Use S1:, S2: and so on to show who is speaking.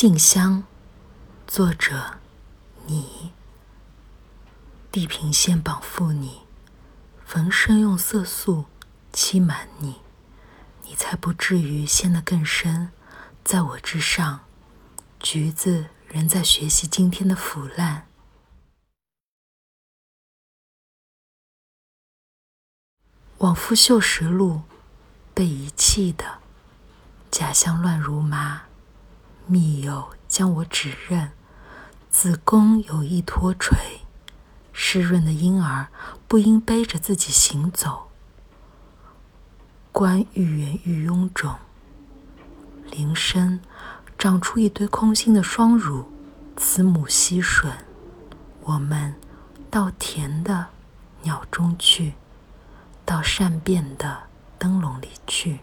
S1: 静香，作者你。地平线绑缚你，缝身用色素欺瞒你，你才不至于陷得更深。在我之上，橘子仍在学习今天的腐烂。往复锈蚀路，被遗弃的假象乱如麻。密友将我指认，子宫有一脱垂，湿润的婴儿不应背着自己行走。观玉圆玉臃肿，铃声长出一堆空心的双乳，慈母吸吮。我们到甜的鸟中去，到善变的灯笼里去。